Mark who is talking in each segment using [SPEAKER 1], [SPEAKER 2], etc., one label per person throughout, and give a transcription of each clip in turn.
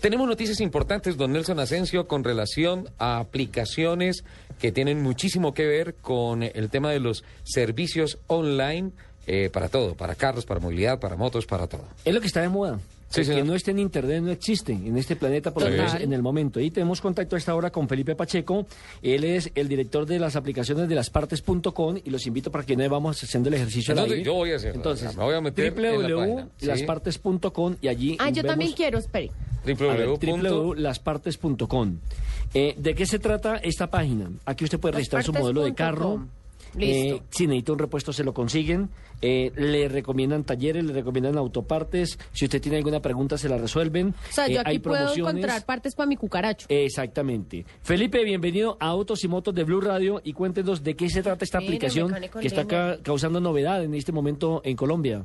[SPEAKER 1] Tenemos noticias importantes, don Nelson Asensio, con relación a aplicaciones que tienen muchísimo que ver con el tema de los servicios online eh, para todo, para carros, para movilidad, para motos, para todo.
[SPEAKER 2] Es lo que está de moda.
[SPEAKER 1] Sí,
[SPEAKER 2] que no esté en Internet no existe en este planeta, por lo menos en el momento. Y tenemos contacto a esta hora con Felipe Pacheco. Él es el director de las aplicaciones de laspartes.com y los invito para que no vamos haciendo el ejercicio
[SPEAKER 1] Entonces, yo voy a hacerlo.
[SPEAKER 2] Entonces,
[SPEAKER 1] Me voy a meter en la página. Sí.
[SPEAKER 2] www.laspartes.com y allí
[SPEAKER 3] Ah, yo
[SPEAKER 2] vemos-
[SPEAKER 3] también quiero, espere.
[SPEAKER 2] A ver,
[SPEAKER 1] www.
[SPEAKER 2] www.laspartes.com. Eh, ¿De qué se trata esta página? Aquí usted puede registrar su modelo de carro. Eh, si necesita un repuesto, se lo consiguen. Eh, le recomiendan talleres, le recomiendan autopartes. Si usted tiene alguna pregunta, se la resuelven.
[SPEAKER 3] O sea,
[SPEAKER 2] Eh,
[SPEAKER 3] yo
[SPEAKER 2] hay
[SPEAKER 3] puedo
[SPEAKER 2] promociones.
[SPEAKER 3] encontrar partes para mi cucaracho.
[SPEAKER 2] Exactamente. Felipe, bienvenido a Autos y Motos de Blue Radio y cuéntenos de qué se trata esta aplicación que está ca- causando novedad en este momento en Colombia.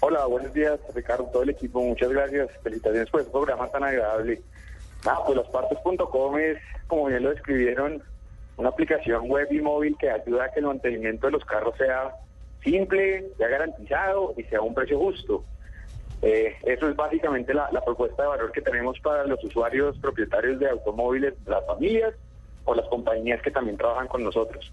[SPEAKER 4] Hola, buenos días, Ricardo, todo el equipo. Muchas gracias. Felicitaciones por este programa tan agradable. Ah, pues laspartes.com es, como bien lo describieron, una aplicación web y móvil que ayuda a que el mantenimiento de los carros sea simple, sea garantizado y sea a un precio justo. Eh, eso es básicamente la, la propuesta de valor que tenemos para los usuarios propietarios de automóviles, las familias o las compañías que también trabajan con nosotros.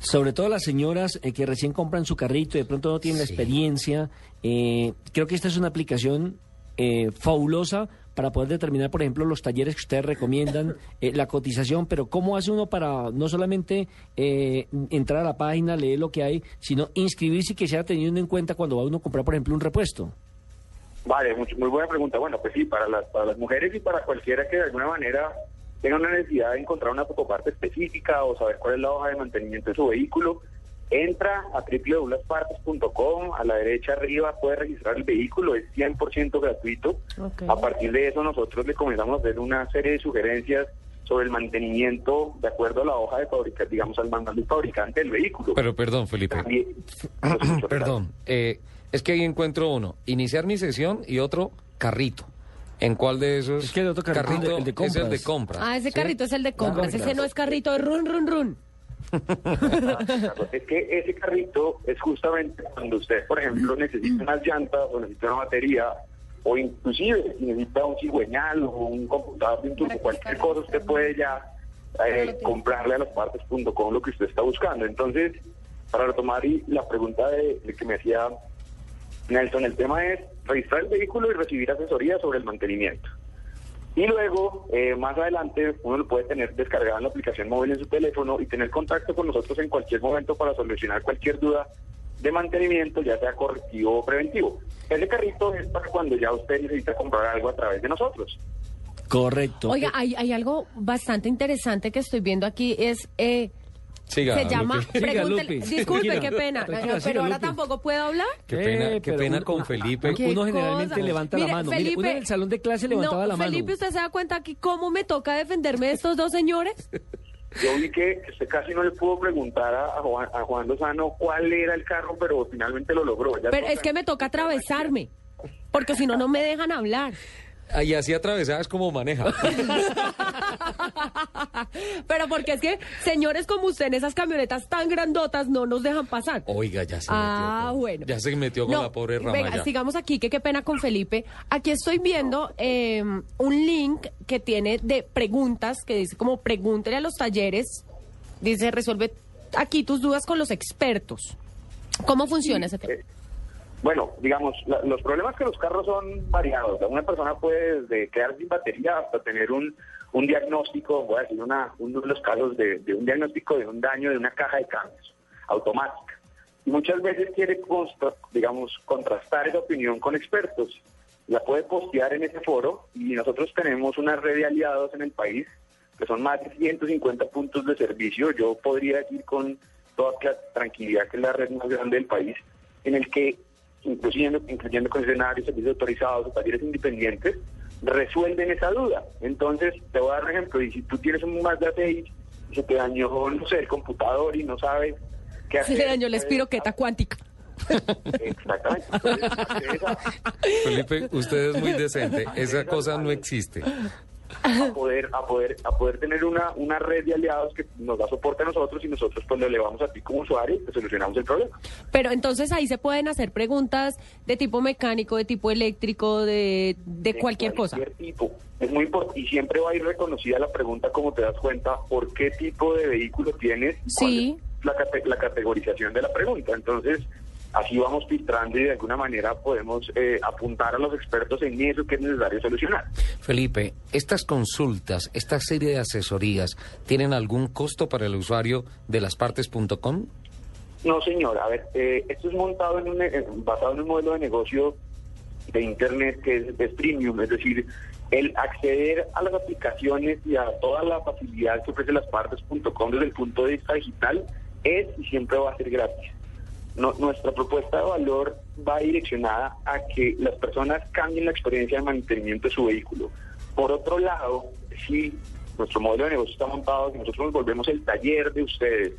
[SPEAKER 2] Sobre todo las señoras eh, que recién compran su carrito y de pronto no tienen la experiencia. eh, creo que esta es una aplicación eh, fabulosa para poder determinar, por ejemplo, los talleres que ustedes recomiendan, eh, la cotización, pero ¿cómo hace uno para no solamente eh, entrar a la página, leer lo que hay, sino inscribirse y que sea teniendo en cuenta cuando va uno a comprar, por ejemplo, un repuesto?
[SPEAKER 4] Vale, much- muy buena pregunta. Bueno, pues sí, para las, para las mujeres y para cualquiera que de alguna manera tenga una necesidad de encontrar una parte específica o saber cuál es la hoja de mantenimiento de su vehículo, entra a www.laspartes.com, a la derecha arriba puede registrar el vehículo, es 100% gratuito. A partir de eso nosotros le comenzamos a hacer una serie de sugerencias sobre el mantenimiento de acuerdo a la hoja de fabricante, digamos, al manual del fabricante del vehículo.
[SPEAKER 1] Pero perdón, Felipe.
[SPEAKER 4] También-
[SPEAKER 1] Perdón. eh, es que ahí encuentro uno, iniciar mi sesión y otro, carrito. ¿En cuál de esos?
[SPEAKER 2] Es que el otro carrito, el de
[SPEAKER 1] es el de
[SPEAKER 2] compras.
[SPEAKER 1] compra.
[SPEAKER 3] Ah, ese
[SPEAKER 1] ¿sí?
[SPEAKER 3] carrito es el de compras.
[SPEAKER 2] compras.
[SPEAKER 3] Ese no es carrito de run, run, run.
[SPEAKER 4] Es que ese carrito es justamente cuando usted, por ejemplo, necesita unas llantas o necesita una batería o inclusive si necesita un cigüeñal o un computador de un turbo, cualquier cosa usted puede ya eh, comprarle a las partes.com lo que usted está buscando. Entonces, para retomar y la pregunta de, de que me hacía Nelson, el tema es registrar el vehículo y recibir asesoría sobre el mantenimiento. Y luego, eh, más adelante, uno lo puede tener descargado en la aplicación móvil en su teléfono y tener contacto con nosotros en cualquier momento para solucionar cualquier duda de mantenimiento, ya sea correctivo o preventivo. Ese carrito es para cuando ya usted necesita comprar algo a través de nosotros.
[SPEAKER 2] Correcto.
[SPEAKER 3] Oiga, hay, hay algo bastante interesante que estoy viendo aquí. Es. Eh,
[SPEAKER 1] Siga,
[SPEAKER 3] se llama.
[SPEAKER 1] Lupe.
[SPEAKER 2] Siga,
[SPEAKER 3] pregúntele-
[SPEAKER 2] Lupe.
[SPEAKER 3] Disculpe,
[SPEAKER 2] Tranquila.
[SPEAKER 3] qué pena.
[SPEAKER 2] Tranquila,
[SPEAKER 3] pero
[SPEAKER 2] siga,
[SPEAKER 3] ahora
[SPEAKER 2] Lupe.
[SPEAKER 3] tampoco puedo hablar.
[SPEAKER 1] Qué pena,
[SPEAKER 2] Eh,
[SPEAKER 1] qué pena con Felipe.
[SPEAKER 3] ¿Qué
[SPEAKER 2] Uno generalmente levanta la mano. Mire, uno en el salón de clase levantaba
[SPEAKER 3] no,
[SPEAKER 2] la mano.
[SPEAKER 3] Felipe, ¿usted se da cuenta aquí cómo me toca defenderme de estos dos señores?
[SPEAKER 4] Yo vi que usted casi no le pudo preguntar a, a Juan, a Juan Lozano cuál era el carro, pero finalmente lo logró. Ya
[SPEAKER 3] Pero es que me toca atravesarme. Porque si no, no me dejan hablar.
[SPEAKER 1] Ah, Y así atravesada es como maneja.
[SPEAKER 3] Pero porque es que señores como usted en esas camionetas tan grandotas no nos dejan pasar.
[SPEAKER 1] Oiga, ya se
[SPEAKER 3] Ah,
[SPEAKER 1] metió. con-
[SPEAKER 3] bueno.
[SPEAKER 1] Ya se metió con
[SPEAKER 3] No,
[SPEAKER 1] la pobre rama
[SPEAKER 3] Venga,
[SPEAKER 1] ya.
[SPEAKER 3] sigamos aquí, que qué pena con Felipe. Aquí estoy viendo eh, un link que tiene de preguntas, que dice como pregúntele a los talleres. Dice, resuelve aquí tus dudas con los expertos. ¿Cómo funciona ese tema?
[SPEAKER 4] Eh, Bueno, digamos, la- los problemas que los carros son variados. Una persona puede desde quedar sin batería hasta tener un, un diagnóstico, voy a decir una, uno de los casos de, un diagnóstico de un daño de una caja de cambios automática. Y muchas veces quiere, digamos, contrastar esa opinión con expertos. La puede postear en ese foro y nosotros tenemos una red de aliados en el país que son más de 150 puntos de servicio. Yo podría decir con toda tranquilidad que es la red más grande del país, en el que, incluyendo, incluyendo concesionarios, servicios autorizados o talleres independientes, resuelven esa duda. Entonces, te voy a dar un ejemplo, y si tú tienes un Mazda 6 y se te dañó, no sé, el computador y no sabes qué hacer.
[SPEAKER 3] Se dañó la espiroqueta cuántica.
[SPEAKER 4] Exactamente. Entonces, hacer esa-
[SPEAKER 1] Felipe, usted es muy decente. Esa cosa no existe.
[SPEAKER 4] A poder a poder a poder tener una una red de aliados que nos da soporte a nosotros y nosotros pues lo elevamos a ti como usuario y te solucionamos el problema.
[SPEAKER 3] Pero entonces ahí se pueden hacer preguntas de tipo mecánico, de tipo eléctrico, de, de cualquier cosa.
[SPEAKER 4] tipo. Es muy importante y siempre va a ir reconocida la pregunta como te das cuenta por qué tipo de vehículo tienes
[SPEAKER 3] Sí.
[SPEAKER 4] es la, cate- la categorización de la pregunta. Entonces, así vamos filtrando y de alguna manera podemos eh, apuntar a los expertos en eso que es necesario solucionar.
[SPEAKER 1] Felipe, estas consultas, esta serie de asesorías, ¿tienen algún costo para el usuario de laspartes.com?
[SPEAKER 4] No, señor. A ver, eh, esto es montado en un, eh, basado en un modelo de negocio de Internet que es, es premium, es decir, el acceder a las aplicaciones y a toda la facilidad que ofrece laspartes.com desde el punto de vista digital es y siempre va a ser gratis. No- nuestra propuesta de valor va direccionada a que las personas cambien la experiencia de mantenimiento de su vehículo. Por otro lado, si nuestro modelo de negocio está montado, que nosotros nos volvemos el taller de ustedes,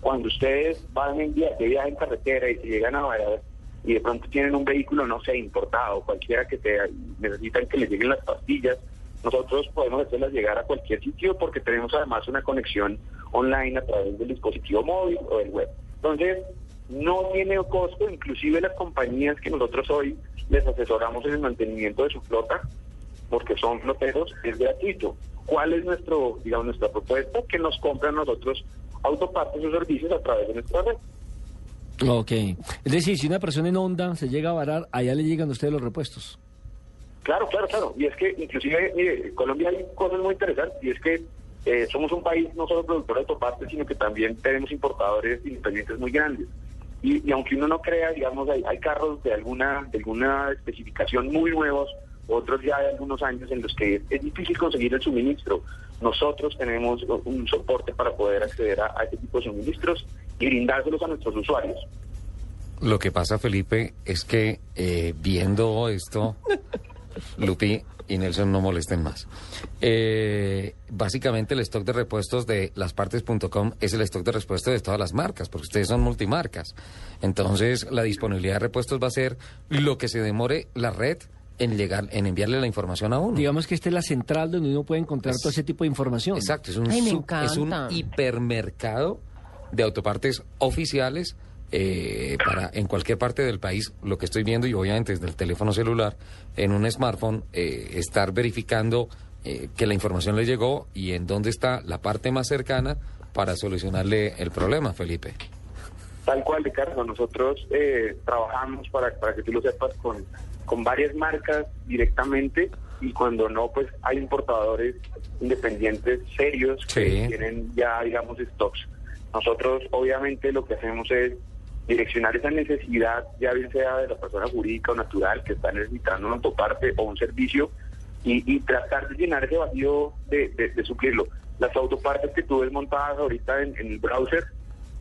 [SPEAKER 4] cuando ustedes van en via- de viaje en carretera y se llegan a Valladolid y de pronto tienen un vehículo, no sé, importado, cualquiera que sea, necesitan que les lleguen las pastillas, nosotros podemos hacerlas llegar a cualquier sitio porque tenemos además una conexión online a través del dispositivo móvil o del web. Entonces, no tiene costo, inclusive las compañías que nosotros hoy les asesoramos en el mantenimiento de su flota, porque son floteros, es gratuito. ¿Cuál es nuestro, digamos, nuestra propuesta? Que nos compran nosotros autopartes o servicios a través de nuestra red.
[SPEAKER 2] Ok. Es decir, si una persona en Honda se llega a varar, allá le llegan a ustedes los repuestos.
[SPEAKER 4] Claro, claro, claro. Y es que inclusive, mire, en Colombia hay cosas muy interesantes y es que eh, somos un país no solo productor de autopartes, sino que también tenemos importadores independientes muy grandes. Y, y aunque uno no crea, digamos, hay, hay carros de alguna, de alguna especificación muy nuevos, otros ya de algunos años en los que es difícil conseguir el suministro. Nosotros tenemos un soporte para poder acceder a, a este tipo de suministros y brindárselos a nuestros usuarios.
[SPEAKER 1] Lo que pasa, Felipe, es que eh, viendo esto, Lupi y Nelson no molesten más. Eh, básicamente el stock de repuestos de laspartes.com es el stock de repuestos de todas las marcas, porque ustedes son multimarcas. Entonces, la disponibilidad de repuestos va a ser lo que se demore la red en llegar, en enviarle la información a uno.
[SPEAKER 2] Digamos que esta es la central donde uno puede encontrar todo ese tipo de información.
[SPEAKER 1] Exacto, es un,
[SPEAKER 3] Ay, me
[SPEAKER 1] sub- es un
[SPEAKER 3] encanta.
[SPEAKER 1] hipermercado de autopartes oficiales eh, para en cualquier parte del país. Lo que estoy viendo y obviamente desde el teléfono celular, en un smartphone, eh, estar verificando eh, que la información le llegó y en dónde está la parte más cercana para solucionarle el problema, Felipe.
[SPEAKER 4] Tal cual, Ricardo. Nosotros eh, trabajamos, para, para que tú lo sepas, con, con varias marcas directamente y cuando no, pues hay importadores independientes serios que tienen ya, digamos, stocks. Nosotros, obviamente, lo que hacemos es direccionar esa necesidad, ya bien sea de la persona jurídica o natural que está necesitando una autoparte o un servicio, y, y tratar de llenar ese vacío de, suplirlo. Las autopartes que tú ves montadas ahorita en, en el browser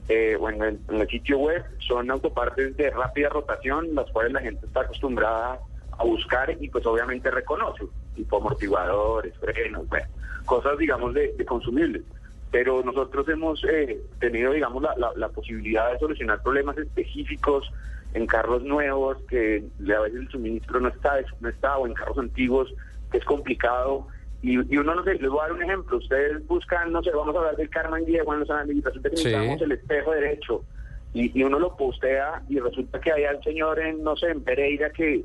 [SPEAKER 4] eh, o en el, en el sitio web son autopartes de rápida rotación, las cuales la gente está acostumbrada a buscar y pues obviamente reconoce, tipo amortiguadores, frenos, bueno, cosas digamos de, de consumibles. Pero nosotros hemos eh, tenido digamos la, la- la posibilidad de solucionar problemas específicos en carros nuevos que a veces el suministro no está, no está o en carros antiguos que es complicado y, y uno no sé, les voy a dar un ejemplo, ustedes buscan, no sé, vamos a hablar del Carmen Diego en los análisis, resulta que
[SPEAKER 1] Sí.
[SPEAKER 4] necesitamos el espejo derecho y, y uno lo postea y resulta que hay al señor en, no sé, en Pereira que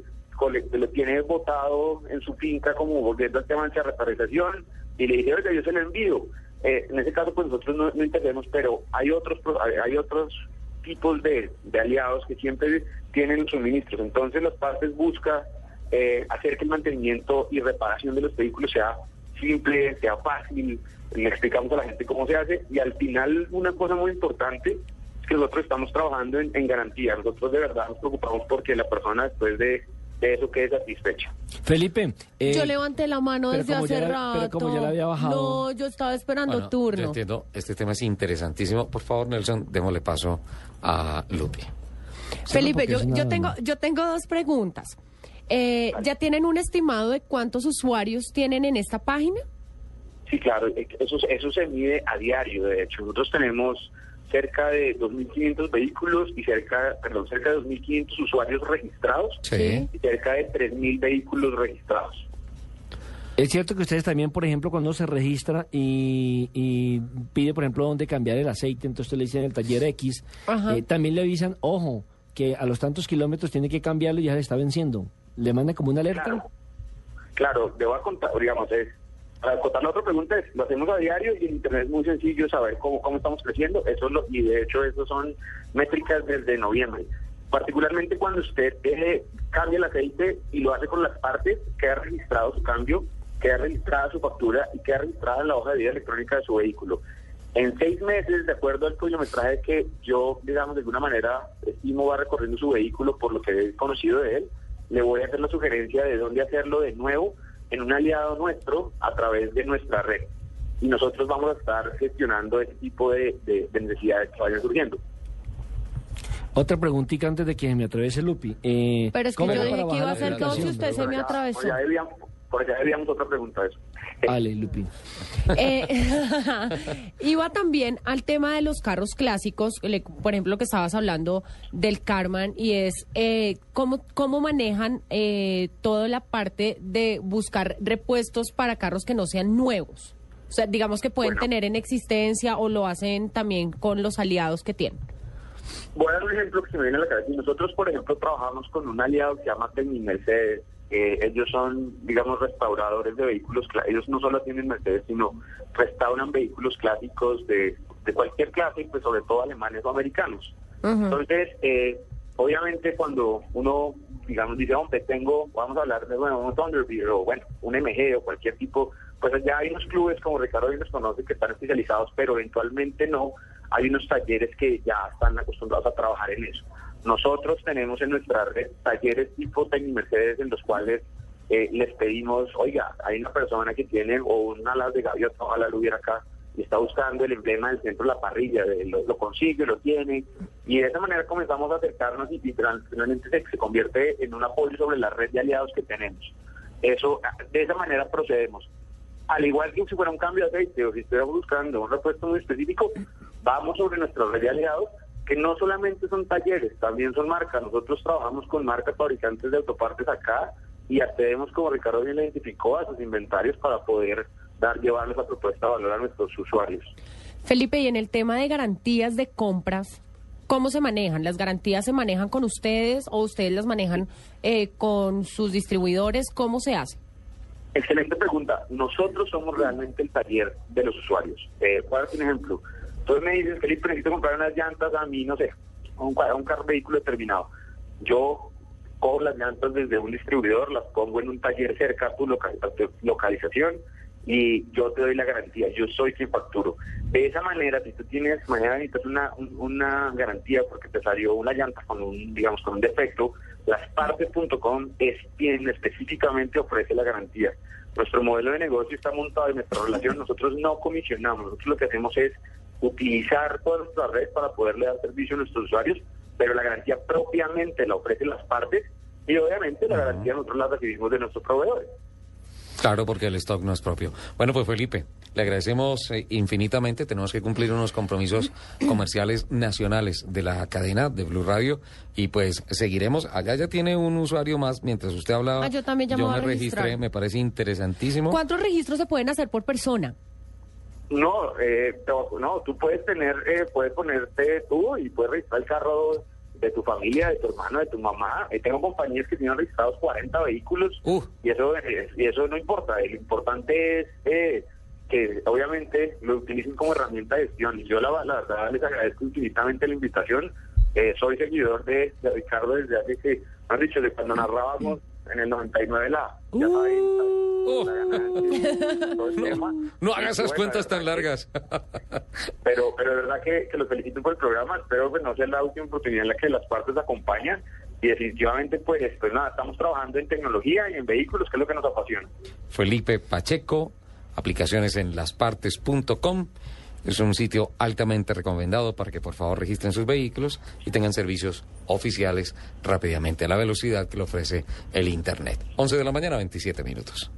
[SPEAKER 4] lo tiene votado en su finca como volviendo al tema de reparación y le dice, oiga, yo se lo envío. Eh, en ese caso, pues nosotros no, no intervenimos, pero hay otros pro- hay, otros tipos de, de aliados que siempre tienen suministros. Entonces, las partes buscan eh, hacer que el mantenimiento y reparación de los vehículos sea simple, sea fácil, le explicamos a la gente cómo se hace y al final una cosa muy importante es que nosotros estamos trabajando en, en garantía, nosotros de verdad nos preocupamos porque la persona después de, de eso quede satisfecha.
[SPEAKER 2] Felipe. eh,
[SPEAKER 3] yo levanté la mano desde
[SPEAKER 2] como
[SPEAKER 3] hace
[SPEAKER 2] la-
[SPEAKER 3] rato.
[SPEAKER 2] pero como ya la había bajado.
[SPEAKER 3] No, yo estaba esperando
[SPEAKER 1] Bueno, Yo
[SPEAKER 3] turno.
[SPEAKER 1] entiendo, este tema es interesantísimo. Por favor, Nelson, démosle paso a Lupi.
[SPEAKER 3] Felipe, yo, yo tengo, yo tengo dos preguntas. Eh, ¿Ya tienen un estimado de cuántos usuarios tienen en esta página?
[SPEAKER 4] Sí, claro, eso, eso se mide a diario, de hecho. Nosotros tenemos cerca de 2.500 vehículos y cerca, perdón, cerca de 2.500 usuarios registrados
[SPEAKER 1] Sí.
[SPEAKER 4] y cerca de 3.000 vehículos registrados.
[SPEAKER 2] Es cierto que ustedes también, por ejemplo, cuando se registra y, y pide, por ejemplo, dónde cambiar el aceite, entonces usted le dice en el taller X, eh, también le avisan, ojo, que a los tantos kilómetros tiene que cambiarlo y ya le está venciendo. Le mandan como una alerta.
[SPEAKER 4] Claro, claro, debo a contar, digamos, es, para contar la otra pregunta es, lo hacemos a diario y en Internet es muy sencillo saber cómo, cómo estamos creciendo, eso es lo, y de hecho eso son métricas desde noviembre. Particularmente cuando usted eh, cambia el aceite y lo hace con las partes, queda registrado su cambio, queda registrada su factura y queda registrada la hoja de vida electrónica de su vehículo. En seis meses, de acuerdo al kilometraje que yo, digamos, de alguna manera estimo va recorriendo su vehículo por lo que he conocido de él, le voy a hacer la sugerencia de dónde hacerlo de nuevo en un aliado nuestro a través de nuestra red. Y nosotros vamos a estar gestionando ese tipo de, de- de necesidades que vayan surgiendo.
[SPEAKER 2] Otra preguntita antes de que me atravese Lupi. Eh,
[SPEAKER 3] Pero es que
[SPEAKER 2] ¿cómo
[SPEAKER 3] yo dije que iba a hacer todo si usted se me atravesó.
[SPEAKER 4] Debíamos, por allá debíamos otra pregunta de eso. Eh,
[SPEAKER 2] Ale, Lupi.
[SPEAKER 3] Eh, iba también al tema de los carros clásicos, le- por ejemplo, que estabas hablando del Carman, y es eh, cómo, cómo manejan eh, toda la parte de buscar repuestos para carros que no sean nuevos. O sea, digamos que pueden
[SPEAKER 4] Bueno.
[SPEAKER 3] tener en existencia o lo hacen también con los aliados que tienen.
[SPEAKER 4] Voy a dar un ejemplo que se me viene a la cabeza. Nosotros, por ejemplo, trabajamos con un aliado que se llama Tecni Mercedes. Eh, ellos son, digamos, restauradores de vehículos. Ellos no solo tienen Mercedes, sino restauran vehículos clásicos de, de cualquier clase, pues sobre todo alemanes o americanos. Entonces, eh, obviamente cuando uno, digamos, dice, hombre, tengo, vamos a hablar de, bueno, un Thunderbird o, bueno, un MG o cualquier tipo, pues ya hay unos clubes como Ricardo bien los conoce que están especializados, pero eventualmente no. Hay unos talleres que ya están acostumbrados a trabajar en eso. Nosotros tenemos en nuestra red talleres tipo Tecni Mercedes en los cuales eh, les pedimos, oiga, hay una persona que tiene o un alas de gaviota, ojalá lo hubiera acá, y está buscando el emblema del centro la parrilla, de- lo, consigue, lo tiene, y de esa manera comenzamos a acercarnos y finalmente se, se convierte en un apoyo sobre la red de aliados que tenemos. Eso, de esa manera procedemos. Al igual que si fuera un cambio de aceite o si estuviéramos buscando un repuesto muy específico, vamos sobre nuestra red de aliados, que no solamente son talleres, también son marcas. Nosotros trabajamos con marcas fabricantes de autopartes acá y accedemos, como Ricardo bien identificó, a sus inventarios para poder dar llevarles la propuesta de valor a nuestros usuarios.
[SPEAKER 3] Felipe, y en el tema de garantías de compras, ¿cómo se manejan? ¿Las garantías se manejan con ustedes o ustedes las manejan eh, con sus distribuidores? ¿Cómo se hace?
[SPEAKER 4] Excelente pregunta. Nosotros somos realmente el taller de los usuarios. Eh, a darte un ejemplo. Entonces me dices, Felipe, necesito comprar unas llantas a mí, no sé, un, un carro vehículo determinado. Yo cojo las llantas desde un distribuidor, las pongo en un taller cerca a tu, localización y yo te doy la garantía. Yo soy quien facturo. De esa manera, si tú tienes, mañana necesitas una, un- una garantía porque te salió una llanta con un, digamos, con un defecto, laspartes.com es quien específicamente ofrece la garantía. Nuestro modelo de negocio está montado en nuestra relación. Nosotros no comisionamos. Nosotros lo que hacemos es utilizar toda nuestra red para poderle dar servicio a nuestros usuarios, pero la garantía propiamente la ofrecen las partes y obviamente la garantía nosotros la recibimos de nuestros proveedores.
[SPEAKER 1] Claro, porque el stock no es propio. Bueno, pues Felipe, le agradecemos eh, infinitamente. Tenemos que cumplir unos compromisos comerciales nacionales de la cadena de Blue Radio y pues seguiremos. Allá ya tiene un usuario más mientras usted hablaba.
[SPEAKER 3] Ah, yo también ya me voy
[SPEAKER 1] me registré, me parece interesantísimo.
[SPEAKER 3] ¿Cuántos registros se pueden hacer por persona?
[SPEAKER 4] No, eh, no, tú puedes tener, eh, puedes ponerte tú y puedes registrar el carro de tu familia, de tu hermano, de tu mamá. Eh, tengo compañías que tienen registrados 40 vehículos
[SPEAKER 1] Uh.
[SPEAKER 4] y eso y eso no importa. Lo importante es eh, que obviamente lo utilicen como herramienta de gestión. Y yo la, la verdad les agradezco infinitamente la invitación. Eh, soy seguidor de, de Ricardo desde hace que, han dicho, de cuando narrábamos en el 99 la, ya la ganancia, todo el tema.
[SPEAKER 1] No hagas esas
[SPEAKER 4] bueno,
[SPEAKER 1] cuentas tan
[SPEAKER 4] que-
[SPEAKER 1] largas.
[SPEAKER 4] pero pero de verdad que, que los felicito por el programa. Espero que no sea la última oportunidad en la que las partes acompañan. Y definitivamente, pues, pues nada, estamos trabajando en tecnología y en vehículos, que es lo que nos apasiona.
[SPEAKER 1] Felipe Pacheco, aplicaciones en laspartes.com. Es un sitio altamente recomendado para que por favor registren sus vehículos y tengan servicios oficiales rápidamente a la velocidad que le ofrece el Internet. 11 de la mañana, 27 minutos.